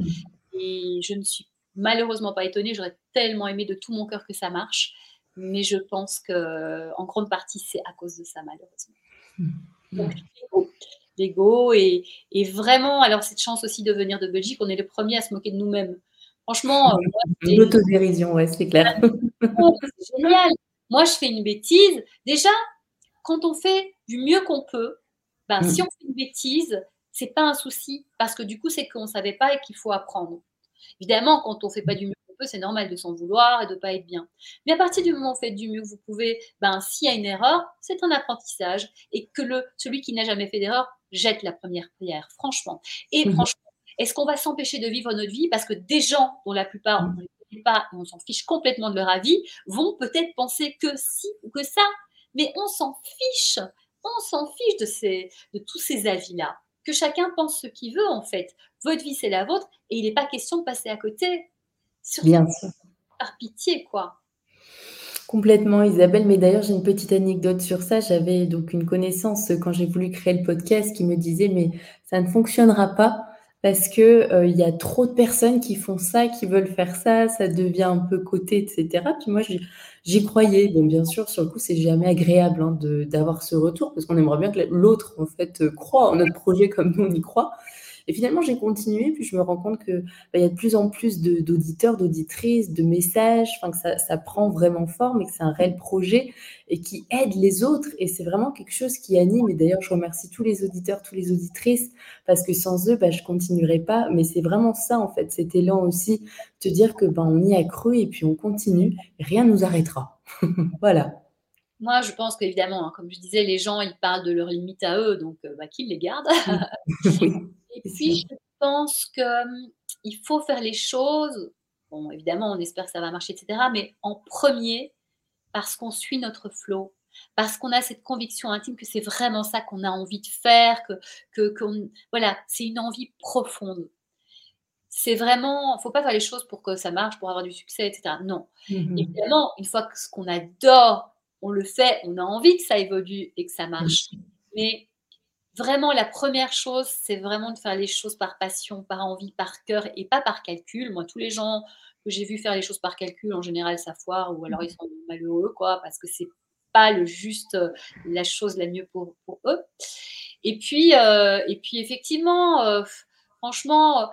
S2: Et je ne suis malheureusement pas étonnée. J'aurais tellement aimé de tout mon cœur que ça marche. Mais je pense que en grande partie, c'est à cause de ça, malheureusement. Mmh. Donc, l'ego. Et, et, vraiment, alors cette chance aussi de venir de Belgique, on est le premier à se moquer de nous-mêmes. Franchement,
S1: euh, l'autodérision, ouais, c'est clair.
S2: c'est génial. Moi, je fais une bêtise. Déjà, quand on fait du mieux qu'on peut, ben, si mm. on fait une bêtise, c'est pas un souci parce que du coup, c'est qu'on savait pas et qu'il faut apprendre. Évidemment, quand on fait pas du mieux qu'on peut, c'est normal de s'en vouloir et de pas être bien. Mais à partir du moment où vous faites du mieux que vous pouvez, ben, s'il y a une erreur, c'est un apprentissage et que le, celui qui n'a jamais fait d'erreur jette la première prière, franchement. Et mm. franchement, est-ce qu'on va s'empêcher de vivre notre vie parce que des gens dont la plupart on ne connaît pas on s'en fiche complètement de leur avis vont peut-être penser que si ou que ça, mais on s'en fiche, on s'en fiche de, ces, de tous ces avis-là. Que chacun pense ce qu'il veut en fait. Votre vie c'est la vôtre et il n'est pas question de passer à côté.
S1: Bien sûr.
S2: Par pitié quoi.
S1: Complètement, Isabelle. Mais d'ailleurs, j'ai une petite anecdote sur ça. J'avais donc une connaissance quand j'ai voulu créer le podcast qui me disait mais ça ne fonctionnera pas parce que euh, il y a trop de personnes qui font ça, qui veulent faire ça, ça devient un peu côté, etc. Puis moi, j'y croyais. Bon, bien sûr, sur le coup, c'est jamais agréable hein, d'avoir ce retour, parce qu'on aimerait bien que l'autre, en fait, croit en notre projet comme nous, on y croit. Et finalement, j'ai continué, puis je me rends compte qu'il bah, y a de plus en plus d'auditeurs, d'auditrices, de messages, enfin, que ça, ça, prend vraiment forme et que c'est un réel projet et qui aide les autres. Et c'est vraiment quelque chose qui anime. Et d'ailleurs, je remercie tous les auditeurs, toutes les auditrices, parce que sans eux, bah, je continuerai pas. Mais c'est vraiment ça, en fait, cet élan aussi, te dire que ben, on y a cru et puis on continue, rien ne nous arrêtera. voilà.
S2: Moi, je pense qu'évidemment, hein, comme je disais, les gens, ils parlent de leurs limites à eux, donc euh, bah, qu'ils les gardent. et puis, je pense qu'il hum, faut faire les choses. Bon, évidemment, on espère que ça va marcher, etc. Mais en premier, parce qu'on suit notre flot, parce qu'on a cette conviction intime que c'est vraiment ça qu'on a envie de faire, que, que voilà, c'est une envie profonde. C'est vraiment, faut pas faire les choses pour que ça marche, pour avoir du succès, etc. Non. Mmh évidemment, une fois que ce qu'on adore on le fait, on a envie que ça évolue et que ça marche. Mais vraiment, la première chose, c'est vraiment de faire les choses par passion, par envie, par cœur et pas par calcul. Moi, tous les gens que j'ai vu faire les choses par calcul, en général, ça foire ou alors ils sont malheureux, quoi, parce que c'est pas le juste, euh, la chose la mieux pour, eux. Et puis, euh, et puis effectivement, euh, franchement,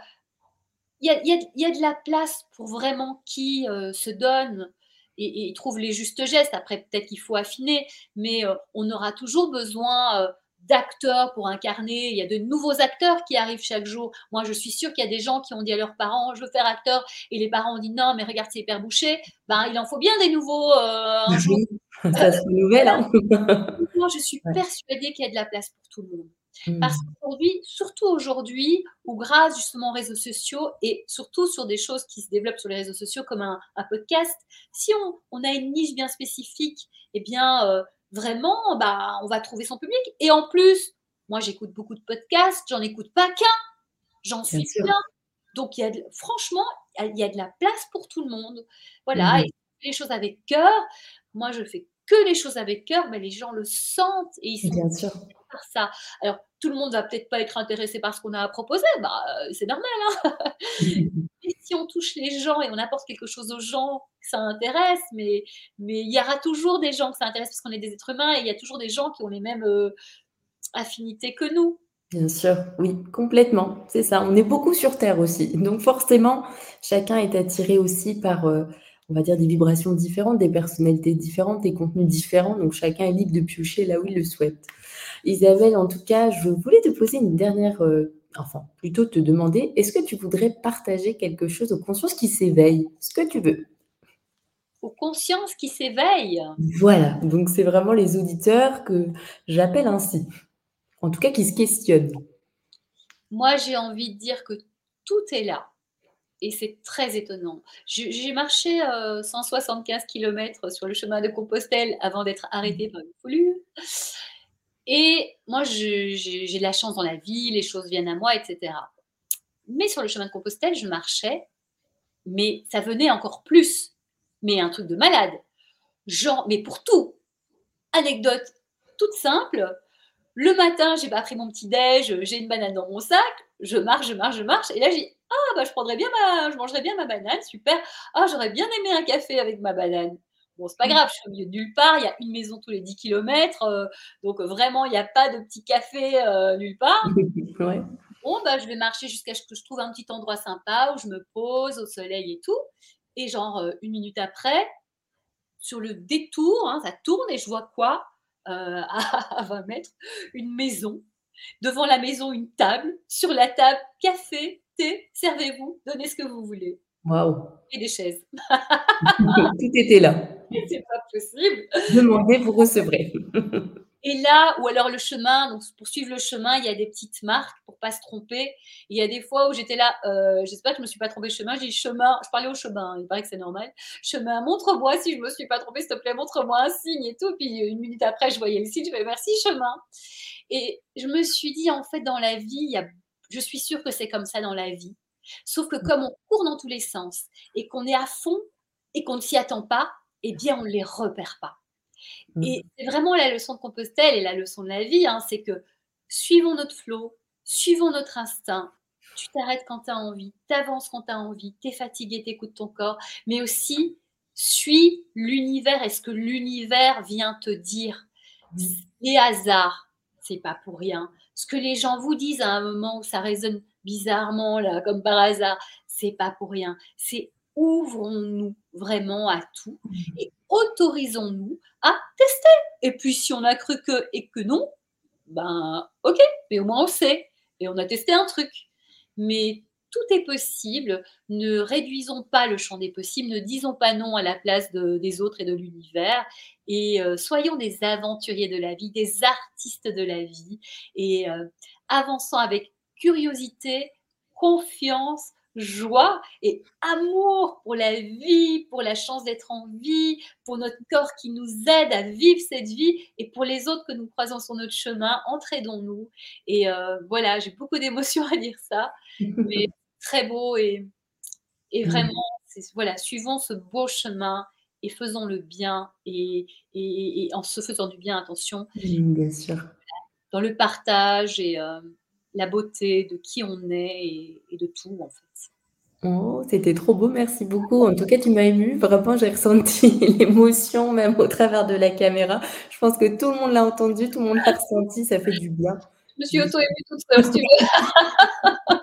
S2: il y a, de la place pour vraiment qui se donne et, trouve les justes gestes. Après, peut-être qu'il faut affiner, mais on aura toujours besoin d'acteurs pour incarner. Il y a de nouveaux acteurs qui arrivent chaque jour. Moi, je suis sûre qu'il y a des gens qui ont dit à leurs parents, je veux faire acteur, et les parents ont dit non, mais regarde, c'est hyper bouché. Ben, il en faut bien des nouveaux euh, un jour.
S1: Ça, c'est nouvelle. Hein.
S2: Moi, je suis persuadée qu'il y a de la place pour tout le monde. Parce mmh. qu'aujourd'hui, surtout aujourd'hui, où grâce justement aux réseaux sociaux et surtout sur des choses qui se développent sur les réseaux sociaux comme un, podcast, si on, a une niche bien spécifique, eh bien euh, vraiment, bah, on va trouver son public. Et en plus, moi j'écoute beaucoup de podcasts, j'en écoute pas qu'un, j'en suis plein. Donc il y a franchement, il y a de la place pour tout le monde. Voilà, mmh. et les choses avec cœur. Moi, je fais que les choses avec cœur, mais les gens le sentent et ils sont
S1: Bien sûr.
S2: par ça. Alors, tout le monde va peut-être pas être intéressé par ce qu'on a à proposer, bah, euh, c'est normal. Hein et si on touche les gens et on apporte quelque chose aux gens, ça intéresse, mais mais il y aura toujours des gens que ça intéresse parce qu'on est des êtres humains et il y a toujours des gens qui ont les mêmes euh, affinités que nous.
S1: Bien sûr, oui, complètement. C'est ça. On est beaucoup sur Terre aussi. Donc forcément, chacun est attiré aussi par, euh, on va dire, des vibrations différentes, des personnalités différentes, des contenus différents. Donc chacun est libre de piocher là où il le souhaite. Isabelle, en tout cas, je voulais te poser une dernière, euh, enfin, plutôt te demander, est-ce que tu voudrais partager quelque chose aux consciences qui s'éveillent? Ce que tu veux.
S2: Aux consciences qui s'éveillent?
S1: Voilà, donc c'est vraiment les auditeurs que j'appelle ainsi. En tout cas, qui se questionnent.
S2: Moi, j'ai envie de dire que tout est là. Et c'est très étonnant. J'ai marché 175 euh, km sur le chemin de Compostelle avant d'être arrêtée par une foulure. Et moi, j'ai de la chance dans la vie, les choses viennent à moi, etc. Mais sur le chemin de Compostelle, je marchais, mais ça venait encore plus. Mais un truc de malade. Genre, mais pour tout. Anecdote toute simple. Le matin, j'ai pas pris mon petit déj, j'ai une banane dans mon sac, je marche, je marche, je marche, et là j'ai ah bah je prendrais bien ma, je mangerais bien ma banane, super. Ah j'aurais bien aimé un café avec ma banane. Bon, c'est pas mmh. grave, je suis au milieu de nulle part, il y a une maison tous les 10 km, euh, donc vraiment, il n'y a pas de petit café euh, nulle part. Bon, bah, je vais marcher jusqu'à ce que je trouve un petit endroit sympa où je me pose au soleil et tout. Et genre, euh, une minute après, sur le détour, hein, ça tourne et je vois quoi à 20 mètres Une maison. Devant la maison, une table. Sur la table, café, thé, servez-vous, donnez ce que vous voulez.
S1: Waouh
S2: Et des chaises.
S1: Tout était là.
S2: c'est pas possible.
S1: Demandez, vous recevrez.
S2: Et là, ou alors le chemin, donc pour suivre le chemin, il y a des petites marques pour pas se tromper. Il y a des fois où j'étais là, euh, j'espère que je me suis pas trompée de chemin. J'ai dit chemin, je parlais au chemin, il paraît que c'est normal. Chemin, montre-moi si je me suis pas trompée, s'il te plaît, montre-moi un signe et tout. Puis une minute après, je voyais le signe, je fais merci chemin. Et je me suis dit, en fait, dans la vie, il y a, je suis sûre que c'est comme ça dans la vie. Sauf que comme on court dans tous les sens et qu'on est à fond et qu'on ne s'y attend pas, eh bien, on ne les repère pas. Mmh. Et c'est vraiment la leçon de Compostelle et la leçon de la vie, hein, c'est que suivons notre flot, suivons notre instinct. Tu t'arrêtes quand tu as envie, tu avances quand tu as envie, tu es fatigué, tu écoutes ton corps, mais aussi suis l'univers et ce que l'univers vient te dire. Les hasards, c'est pas pour rien. Ce que les gens vous disent à un moment où ça résonne bizarrement, là, comme par hasard, c'est pas pour rien. C'est ouvrons-nous vraiment à tout mmh. et autorisons-nous à tester. Et puis, si on a cru que et que non, ben, ok, mais au moins on sait. Et on a testé un truc. Mais tout est possible. Ne réduisons pas le champ des possibles, ne disons pas non à la place des autres et de l'univers. Et euh, soyons des aventuriers de la vie, des artistes de la vie. Et euh, avançons avec curiosité, confiance, joie et amour pour la vie, pour la chance d'être en vie, pour notre corps qui nous aide à vivre cette vie et pour les autres que nous croisons sur notre chemin, entraidons-nous. Et euh, voilà, j'ai beaucoup d'émotions à dire ça, mais très beau et, et mmh. vraiment, voilà, suivons ce beau chemin et faisons le bien et, et, en se faisant du bien, attention.
S1: Bien sûr.
S2: Dans le partage et euh, la beauté de qui on est et de tout en fait.
S1: Oh, c'était trop beau, merci beaucoup. En tout cas, tu m'as émue. Vraiment, j'ai ressenti l'émotion même au travers de la caméra. Je pense que tout le monde l'a entendu, tout le monde l'a ressenti, ça fait du bien.
S2: Je me suis auto-émue toute seule, si tu veux.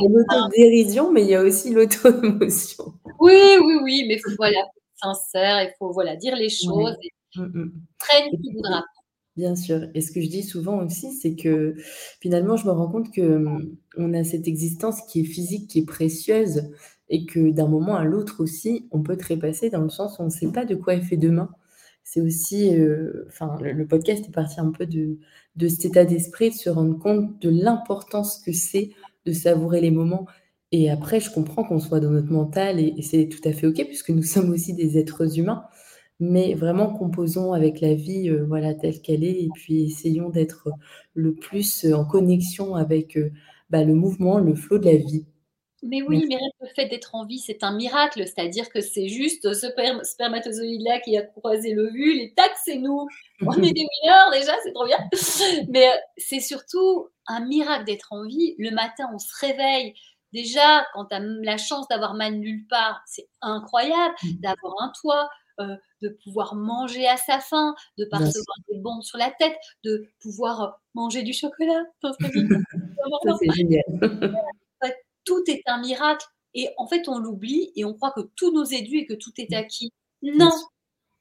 S1: Il l'auto-dérision, mais il y a aussi l'auto-émotion.
S2: Oui, oui, oui, mais voilà, sincère, il faut voilà, dire les choses. Et... Mmh. Traîne qui voudra.
S1: Bien sûr. Et ce que je dis souvent aussi, c'est que finalement, je me rends compte que hum, on a cette existence qui est physique, qui est précieuse, et que d'un moment à l'autre aussi, on peut trépasser dans le sens où on ne sait pas de quoi est fait demain. C'est aussi, euh, enfin, le, podcast est parti un peu de, de cet état d'esprit, de se rendre compte de l'importance que c'est de savourer les moments. Et après, je comprends qu'on soit dans notre mental, et, et c'est tout à fait OK, puisque nous sommes aussi des êtres humains mais vraiment composons avec la vie euh, voilà, telle qu'elle est et puis essayons d'être le plus euh, en connexion avec euh, bah, le mouvement, le flot de la vie.
S2: Mais oui, mais le fait d'être en vie, c'est un miracle. C'est-à-dire que c'est juste ce spermatozoïde-là qui a croisé l'ovule et tac, c'est nous. On est des mineurs déjà, c'est trop bien. Mais c'est surtout un miracle d'être en vie. Le matin, on se réveille. Déjà, quand tu as la chance d'avoir mal nulle part, c'est incroyable. Mmh. D'avoir un toit, euh, de pouvoir manger à sa faim, de pas recevoir des bombes sur la tête, de pouvoir euh, manger du chocolat.
S1: c'est génial.
S2: tout est un miracle. Et en fait, on l'oublie et on croit que tout nous est dû et que tout est acquis. Non,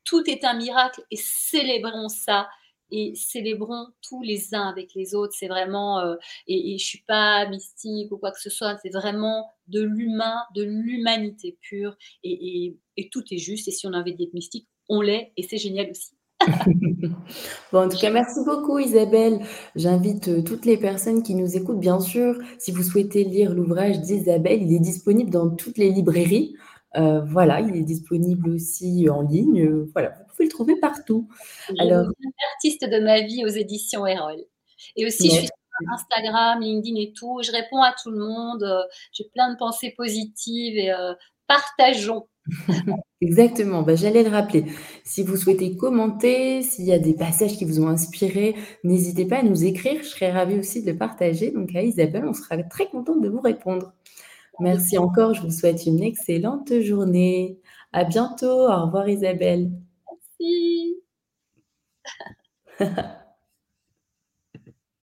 S2: tout est un miracle et célébrons ça et célébrons tous les uns avec les autres. C'est vraiment, euh, et, et, je suis pas mystique ou quoi que ce soit, c'est vraiment de l'humain, de l'humanité pure, et, tout est juste. Et si on a envie d'être mystique, on l'est, et c'est génial aussi.
S1: bon, en tout cas, merci beaucoup Isabelle. J'invite euh, toutes les personnes qui nous écoutent, bien sûr, si vous souhaitez lire l'ouvrage d'Isabelle, il est disponible dans toutes les librairies. Euh, voilà, il est disponible aussi en ligne. voilà, pouvez le trouver partout.
S2: Alors, artiste de ma vie aux éditions Erol. Et aussi, je suis sur Instagram, LinkedIn et tout. Je réponds à tout le monde. Euh, j'ai plein de pensées positives et euh, partageons.
S1: Exactement, bah, j'allais le rappeler. Si vous souhaitez commenter, s'il y a des passages qui vous ont inspiré, n'hésitez pas à nous écrire. Je serais ravie aussi de le partager. Donc à Isabelle, on sera très contente de vous répondre. Merci encore. Je vous souhaite une excellente journée. À bientôt. Au revoir Isabelle.
S2: Merci.